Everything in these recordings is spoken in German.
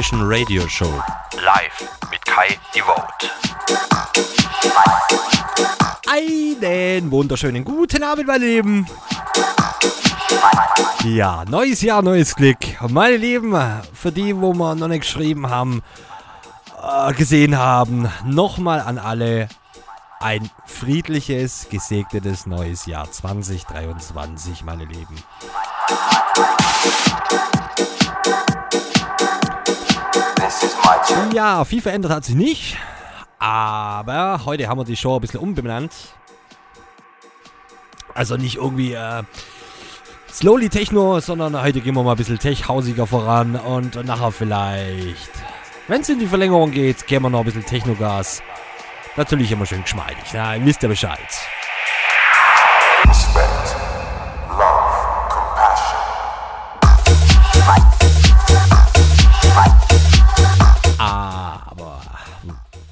Mission Radio Show. Live mit Kai Devote. Einen wunderschönen guten Abend, meine Lieben. Ja, neues Jahr, neues Glück. Meine Lieben, für die, wo wir noch nicht geschrieben haben, äh, gesehen haben, nochmal an alle ein friedliches, gesegnetes neues Jahr 2023, meine Lieben. Ja, viel verändert hat sich nicht. Aber heute haben wir die Show ein bisschen umbenannt. Also nicht irgendwie äh, Slowly Techno, sondern heute gehen wir mal ein bisschen tech-hausiger voran und nachher vielleicht, wenn es in die Verlängerung geht, gehen wir noch ein bisschen Technogas. Natürlich immer schön geschmeidig, ihr wisst ja Bescheid. Respect,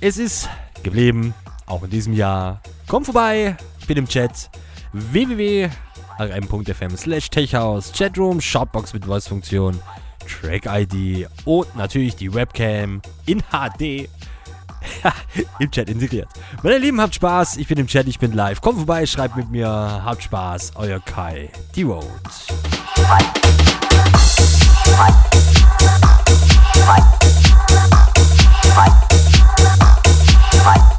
es ist geblieben, auch in diesem Jahr. Komm vorbei, ich bin im Chat www.rm.fm slash techhouse, Chatroom, Shopbox mit Voice-Funktion, Track-ID und natürlich die Webcam in HD im Chat integriert. Meine Lieben, habt Spaß. Ich bin im Chat, ich bin live. Kommt vorbei, schreibt mit mir. Habt Spaß. Euer Kai, die Road. Fight. Fight. Fight. Bye.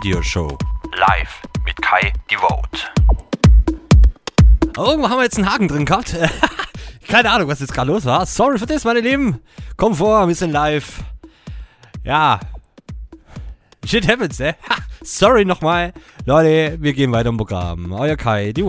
Radio Show. Live mit Kai Devote. Oh, irgendwo haben wir jetzt einen Haken drin gehabt. Keine Ahnung, was jetzt gerade los war. Sorry für das, meine Lieben. Komm vor, wir sind live. Ja. Shit happens, ne? Ha, sorry nochmal. Leute, wir gehen weiter im Programm. Euer Kai, die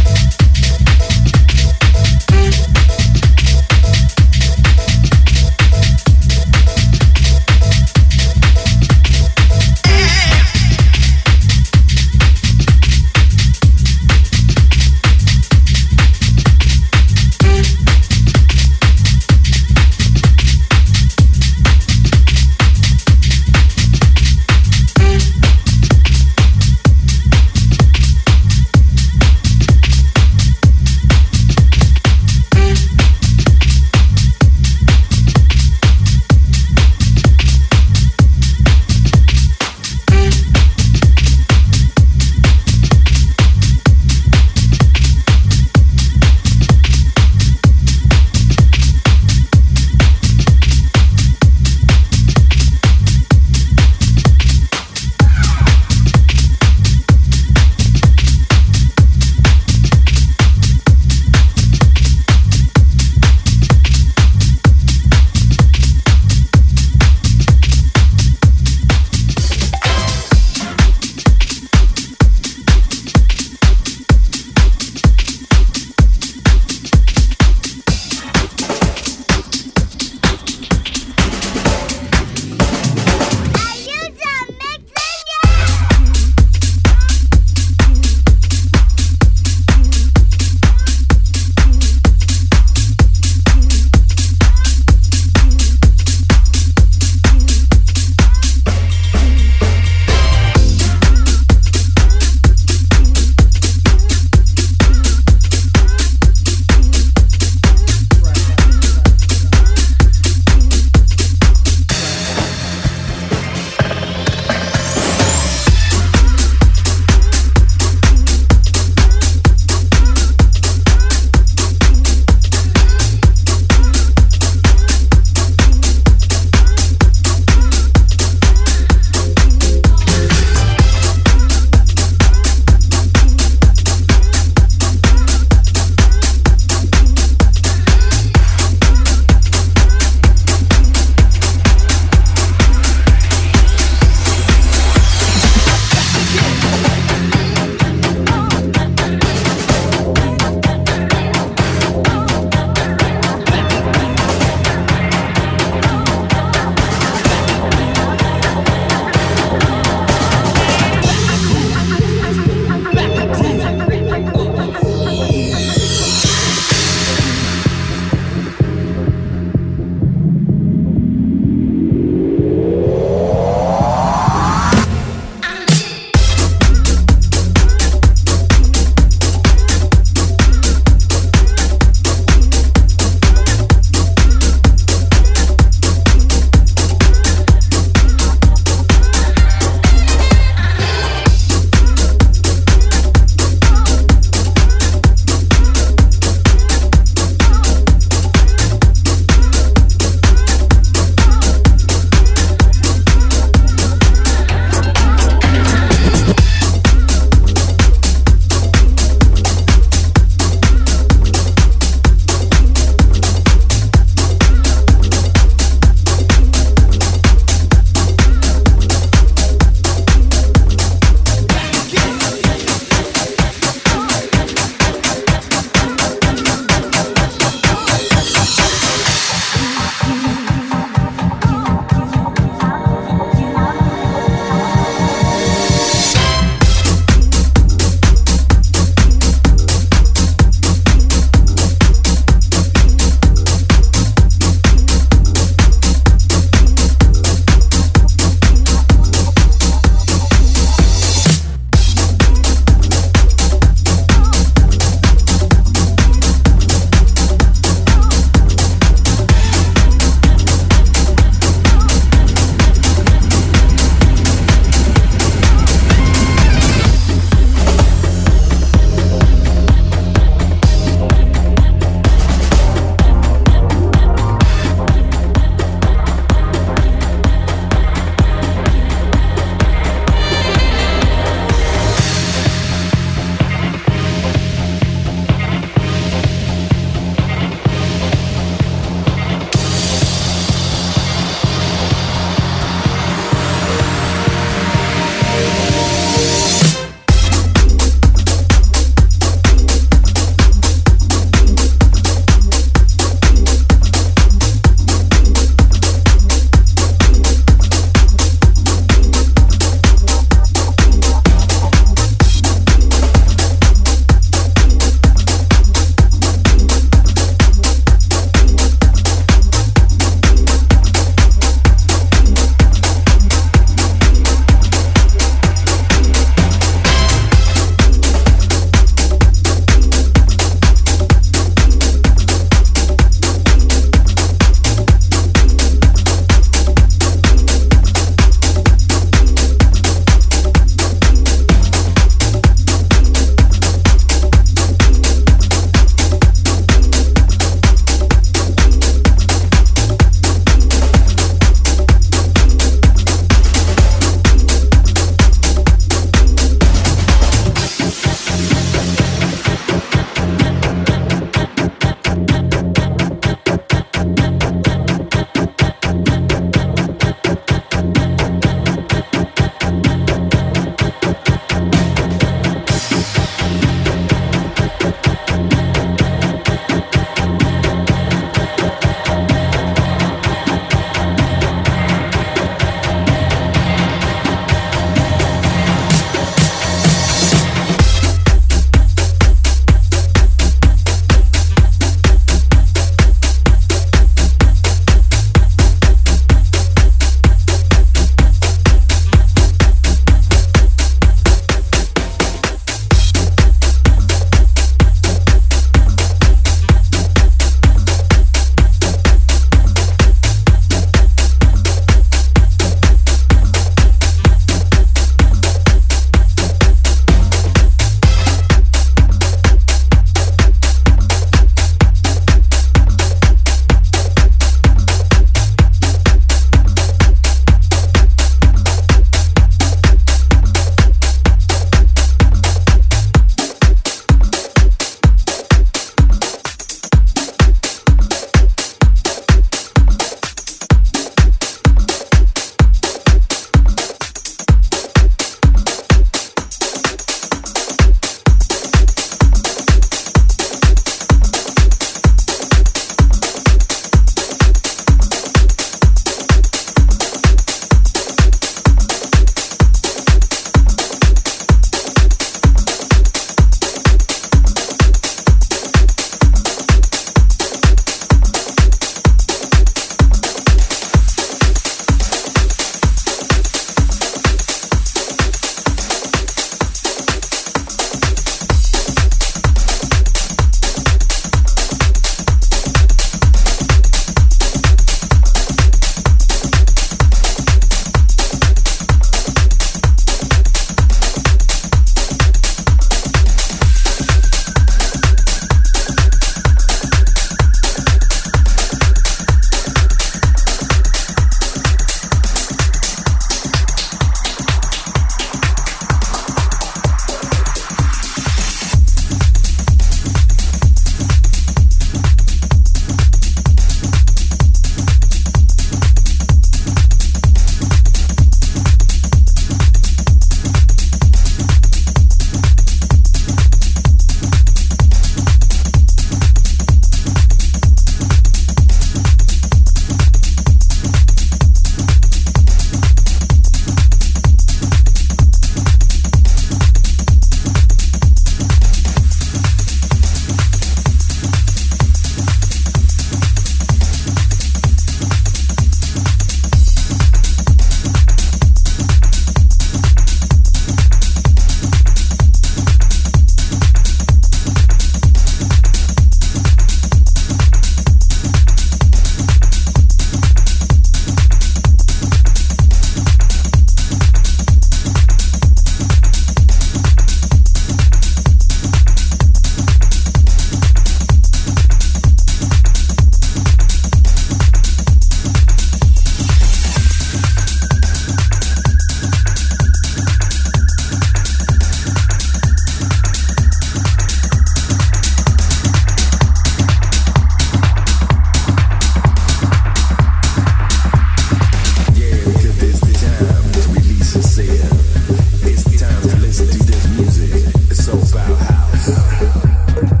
Yeah.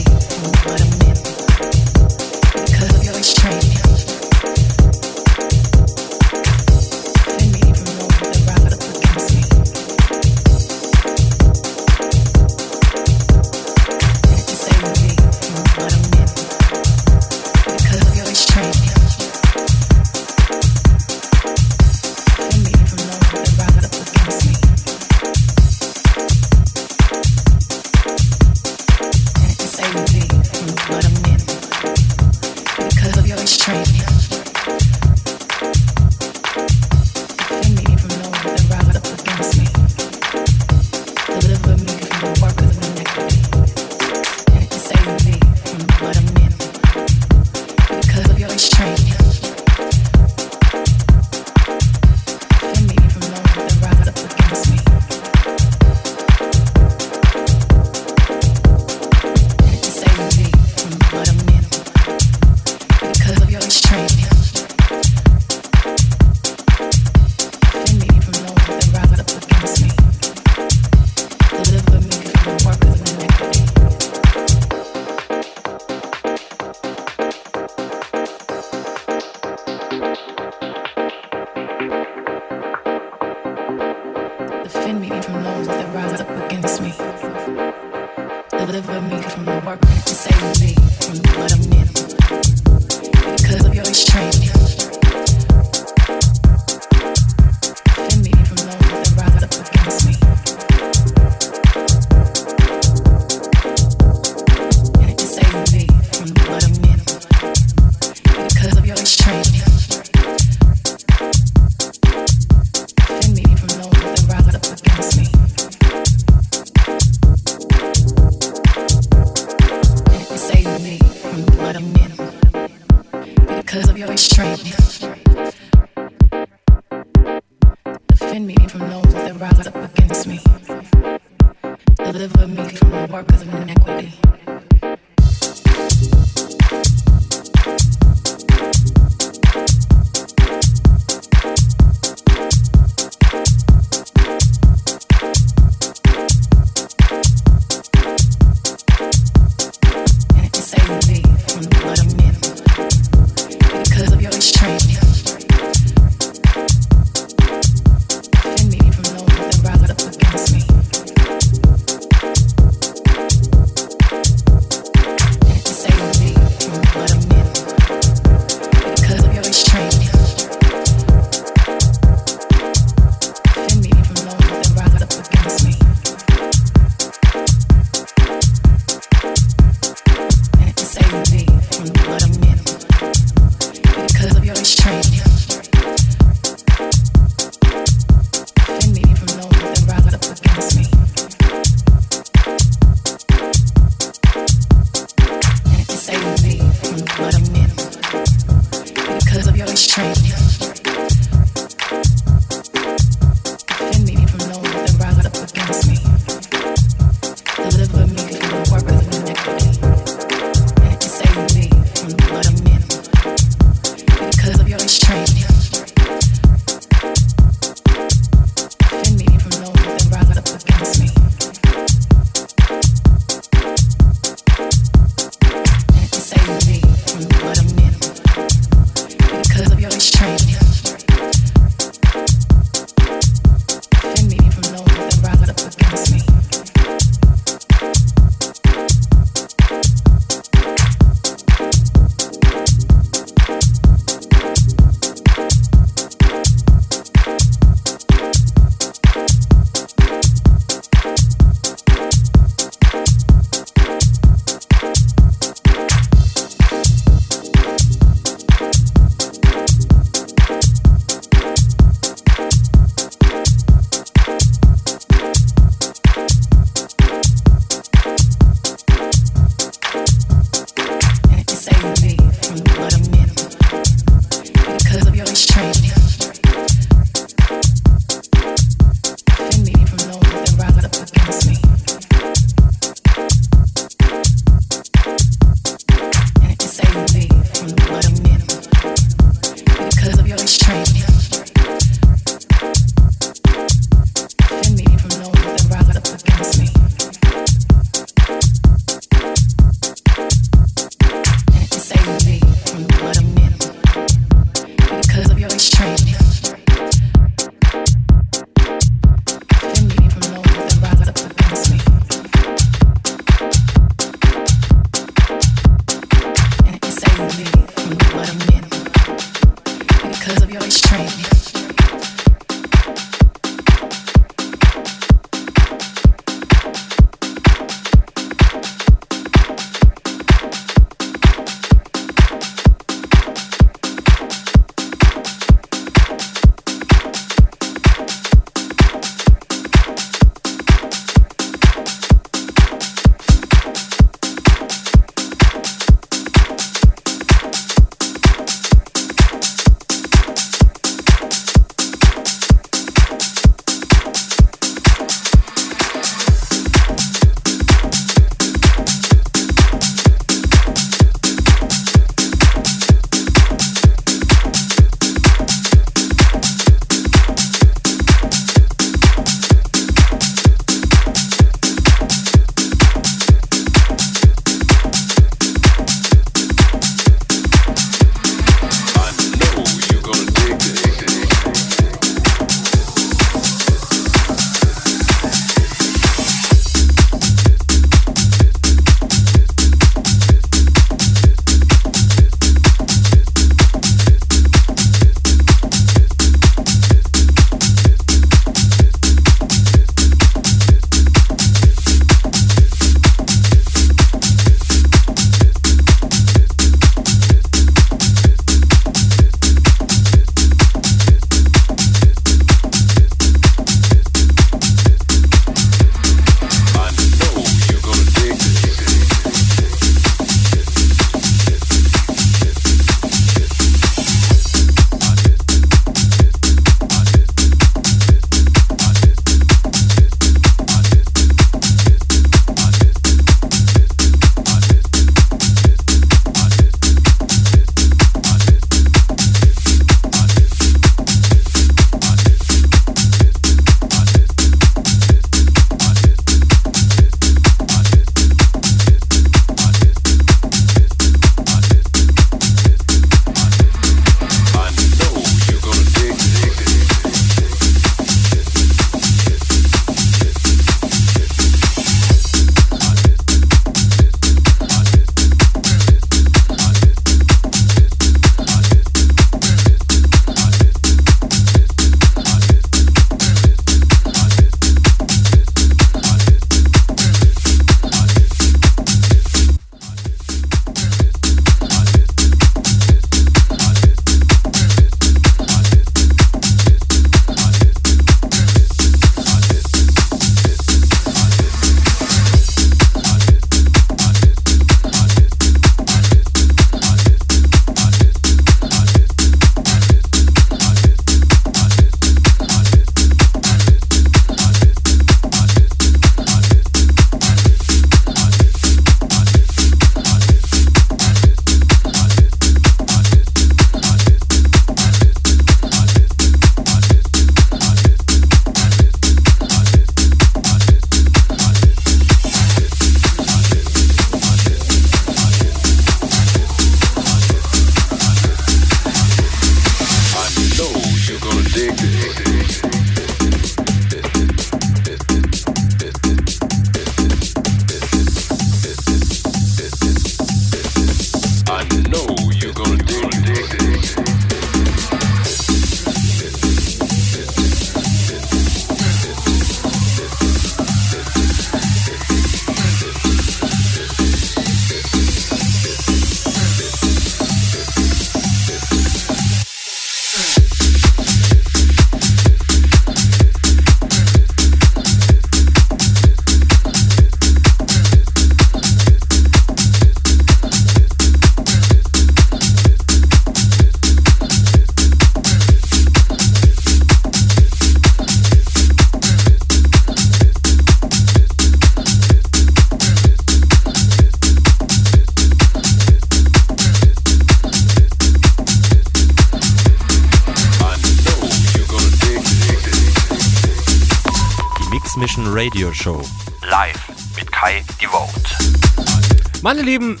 Meine Lieben,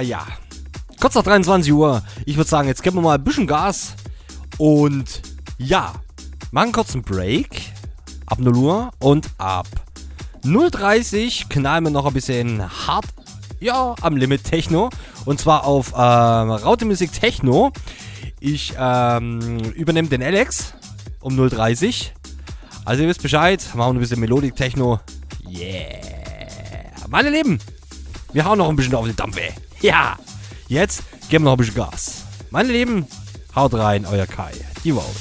ja, kurz nach 23 Uhr. Ich würde sagen, jetzt geben wir mal ein bisschen Gas. Und ja, machen kurz einen Break. Ab 0 Uhr und ab 0.30 knallen wir noch ein bisschen hart, ja, am Limit Techno. Und zwar auf ähm, Raute Musik Techno. Ich ähm, übernehme den Alex um 0.30 Also ihr wisst Bescheid, machen ein bisschen Melodik Techno. Yeah. Meine Lieben, wir hauen noch ein bisschen auf die Dampfe. Ja, jetzt geben wir noch ein bisschen Gas. Meine Lieben, haut rein, euer Kai. Die Vote.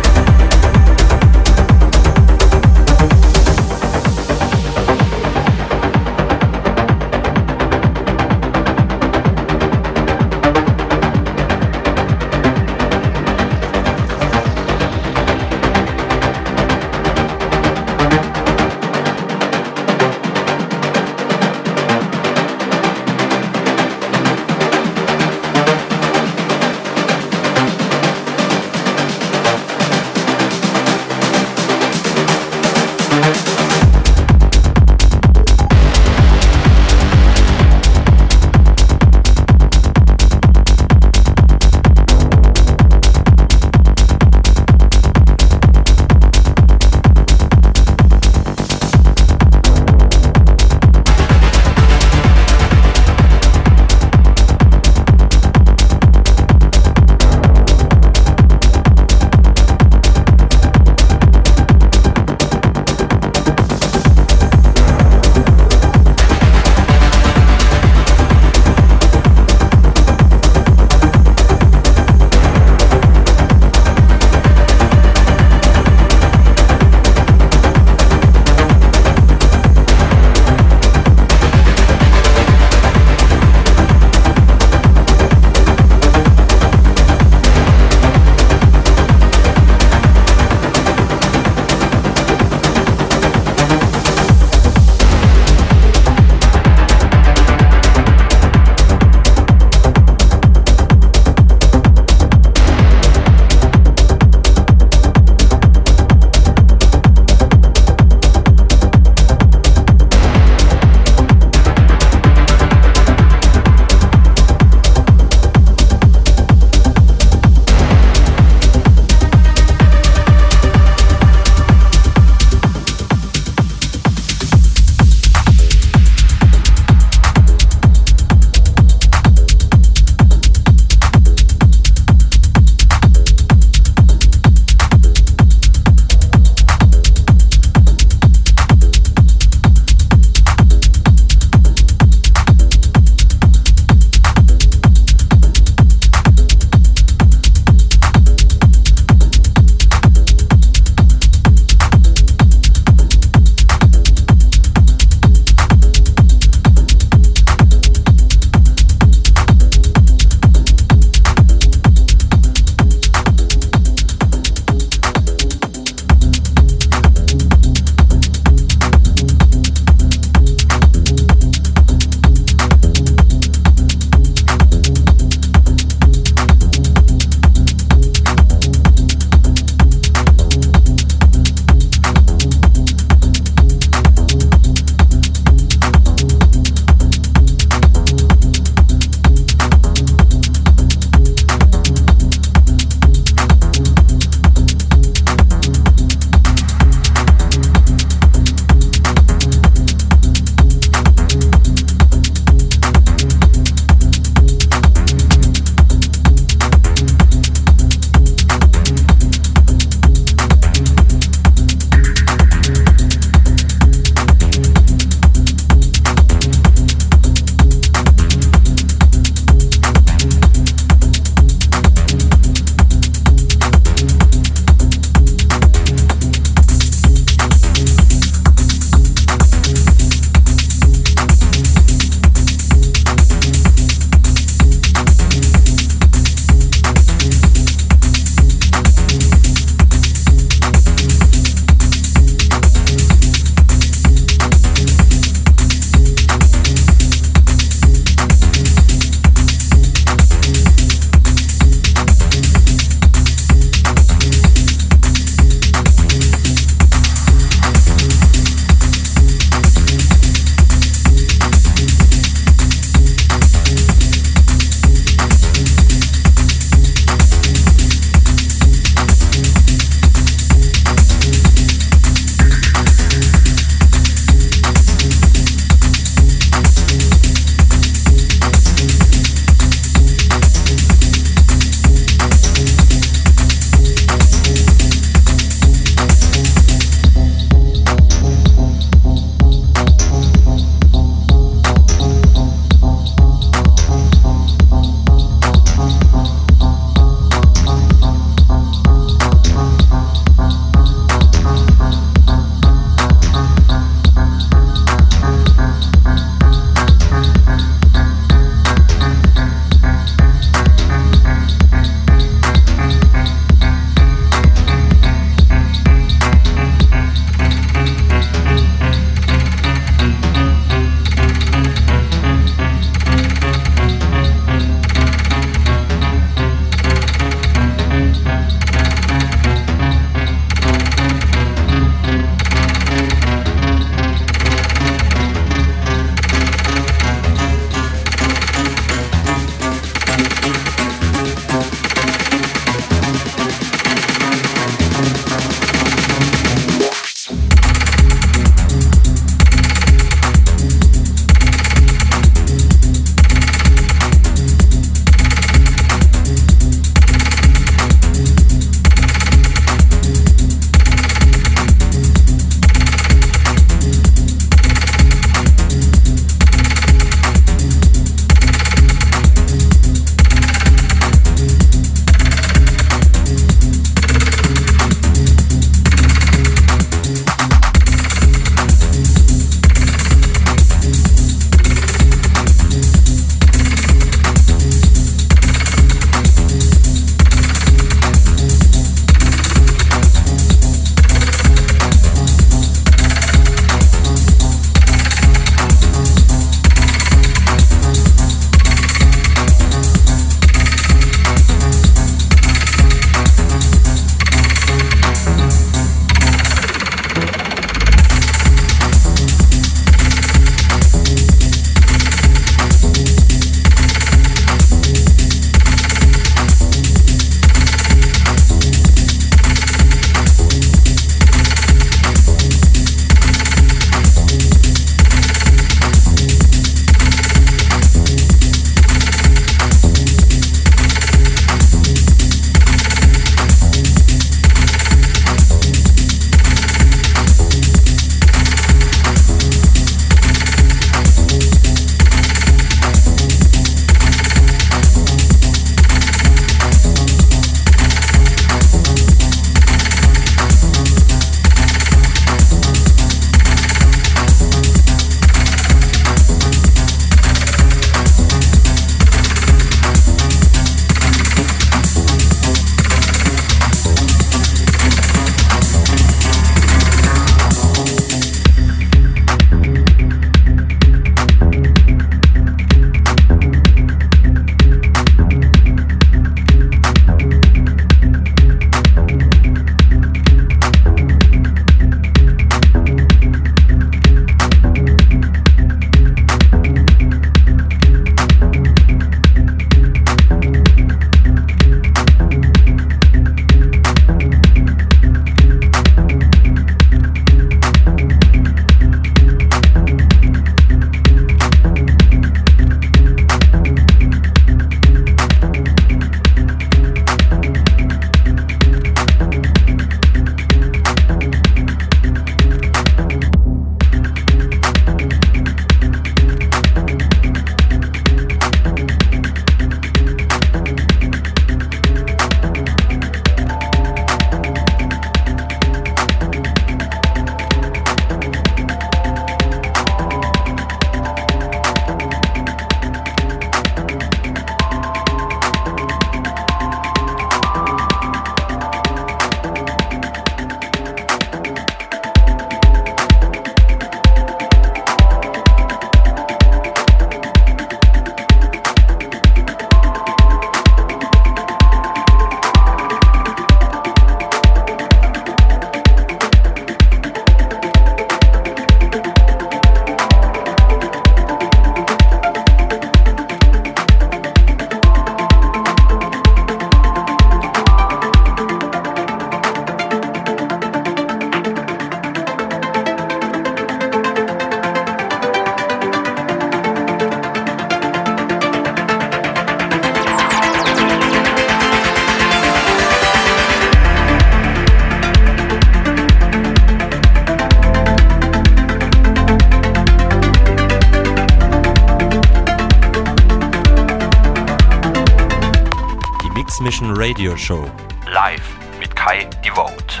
Radio Show. Live mit Kai Devote.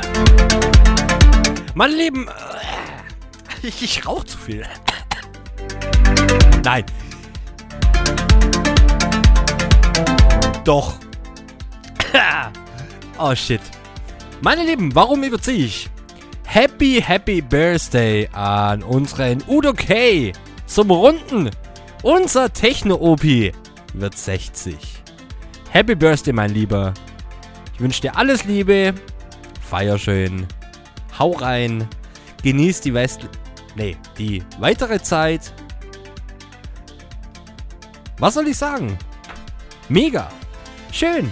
Meine Lieben, äh, ich, ich rauche zu viel. Nein. Doch. oh shit. Meine Lieben, warum überziehe ich? Happy, happy Birthday an unseren Udo K. Zum Runden. Unser Techno-OP wird 60. Happy Birthday, mein Lieber. Ich wünsche dir alles Liebe. Feier schön. Hau rein. Genieß die West... Nee, die weitere Zeit. Was soll ich sagen? Mega. Schön.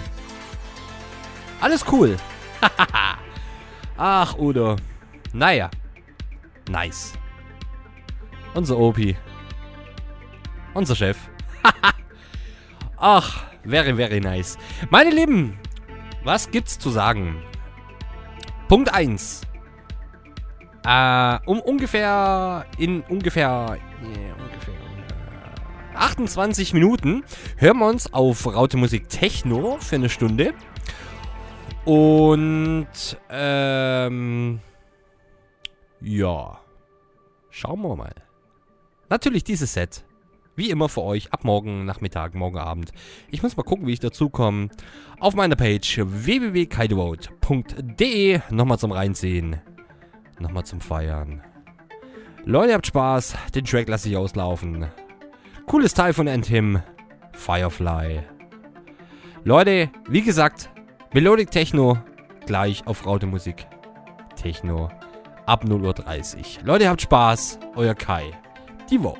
Alles cool. Ach, Udo. Naja. Nice. Unser Opi. Unser Chef. Ach, very, very nice. Meine Lieben, was gibt's zu sagen? Punkt 1. Äh, um ungefähr in ungefähr, yeah, ungefähr äh, 28 Minuten hören wir uns auf Raute Musik Techno für eine Stunde. Und ähm, ja, schauen wir mal. Natürlich dieses Set. Wie immer für euch ab morgen Nachmittag, morgen Abend. Ich muss mal gucken, wie ich dazu komme. Auf meiner Page www.kaidevote.de Nochmal zum Reinziehen. Nochmal zum Feiern. Leute, habt Spaß. Den Track lasse ich auslaufen. Cooles Teil von Anthem. Firefly. Leute, wie gesagt, Melodic Techno gleich auf Raute Musik. Techno ab 0.30 Uhr. Leute, habt Spaß. Euer Kai. Die Vote.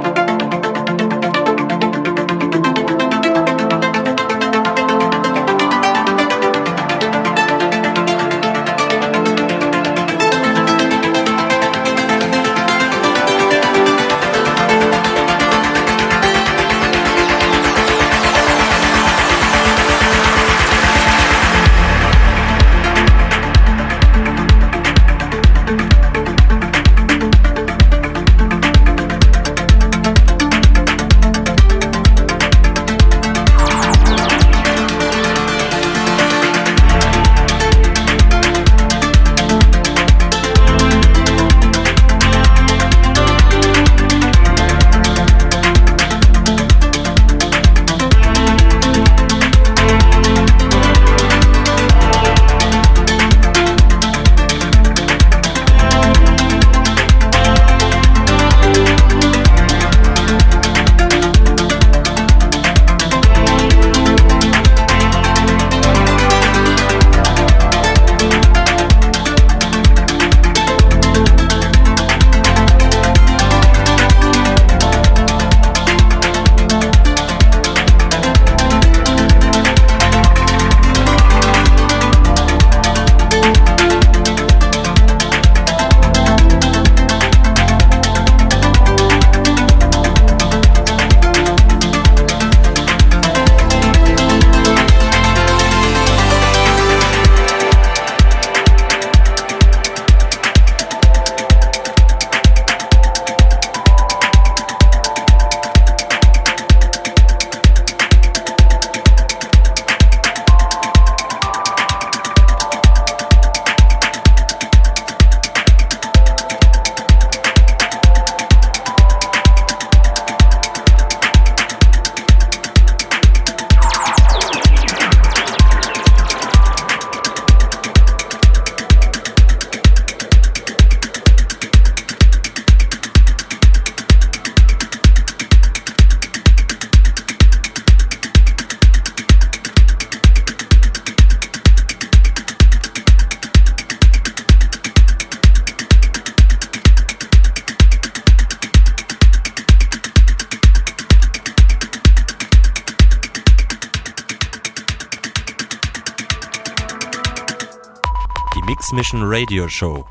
Radio Show.